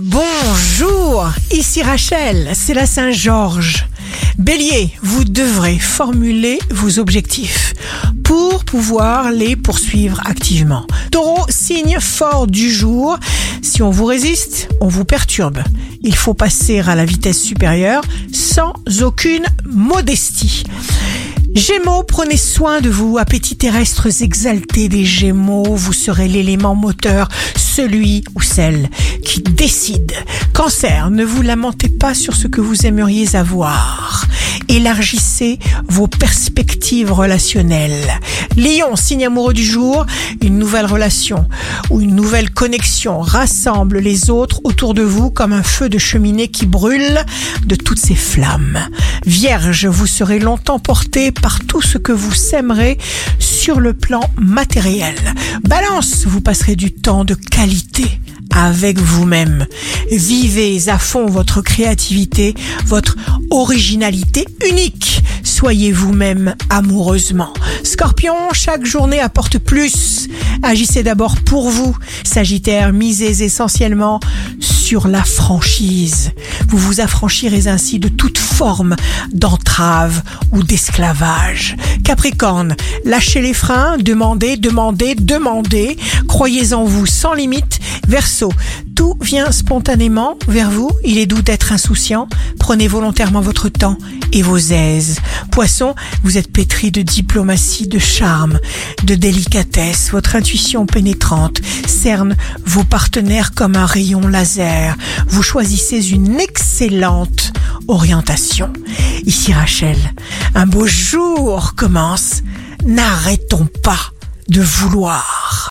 Bonjour, ici Rachel, c'est la Saint-Georges. Bélier, vous devrez formuler vos objectifs pour pouvoir les poursuivre activement. Taureau, signe fort du jour. Si on vous résiste, on vous perturbe. Il faut passer à la vitesse supérieure sans aucune modestie. Gémeaux, prenez soin de vous, appétits terrestres exaltés des Gémeaux, vous serez l'élément moteur, celui ou celle qui décide. Cancer, ne vous lamentez pas sur ce que vous aimeriez avoir. Élargissez vos perspectives relationnelles. Lion, signe amoureux du jour, une nouvelle relation ou une nouvelle connexion rassemble les autres autour de vous comme un feu de cheminée qui brûle de toutes ses flammes. Vierge, vous serez longtemps porté par tout ce que vous sèmerez sur le plan matériel. Balance, vous passerez du temps de qualité avec vous-même. Vivez à fond votre créativité, votre originalité unique. Soyez vous-même amoureusement. Scorpion, chaque journée apporte plus. Agissez d'abord pour vous. Sagittaire, misez essentiellement sur la franchise. Vous vous affranchirez ainsi de toute forme d'entrave ou d'esclavage. Capricorne, lâchez les freins, demandez, demandez, demandez. Croyez en vous sans limite. Verseau, tout vient spontanément vers vous. Il est doux d'être insouciant. Prenez volontairement votre temps et vos aises. Poisson, vous êtes pétri de diplomatie, de charme, de délicatesse. Votre intuition pénétrante cerne vos partenaires comme un rayon laser. Vous choisissez une excellente orientation. Ici Rachel, un beau jour commence. N'arrêtons pas de vouloir.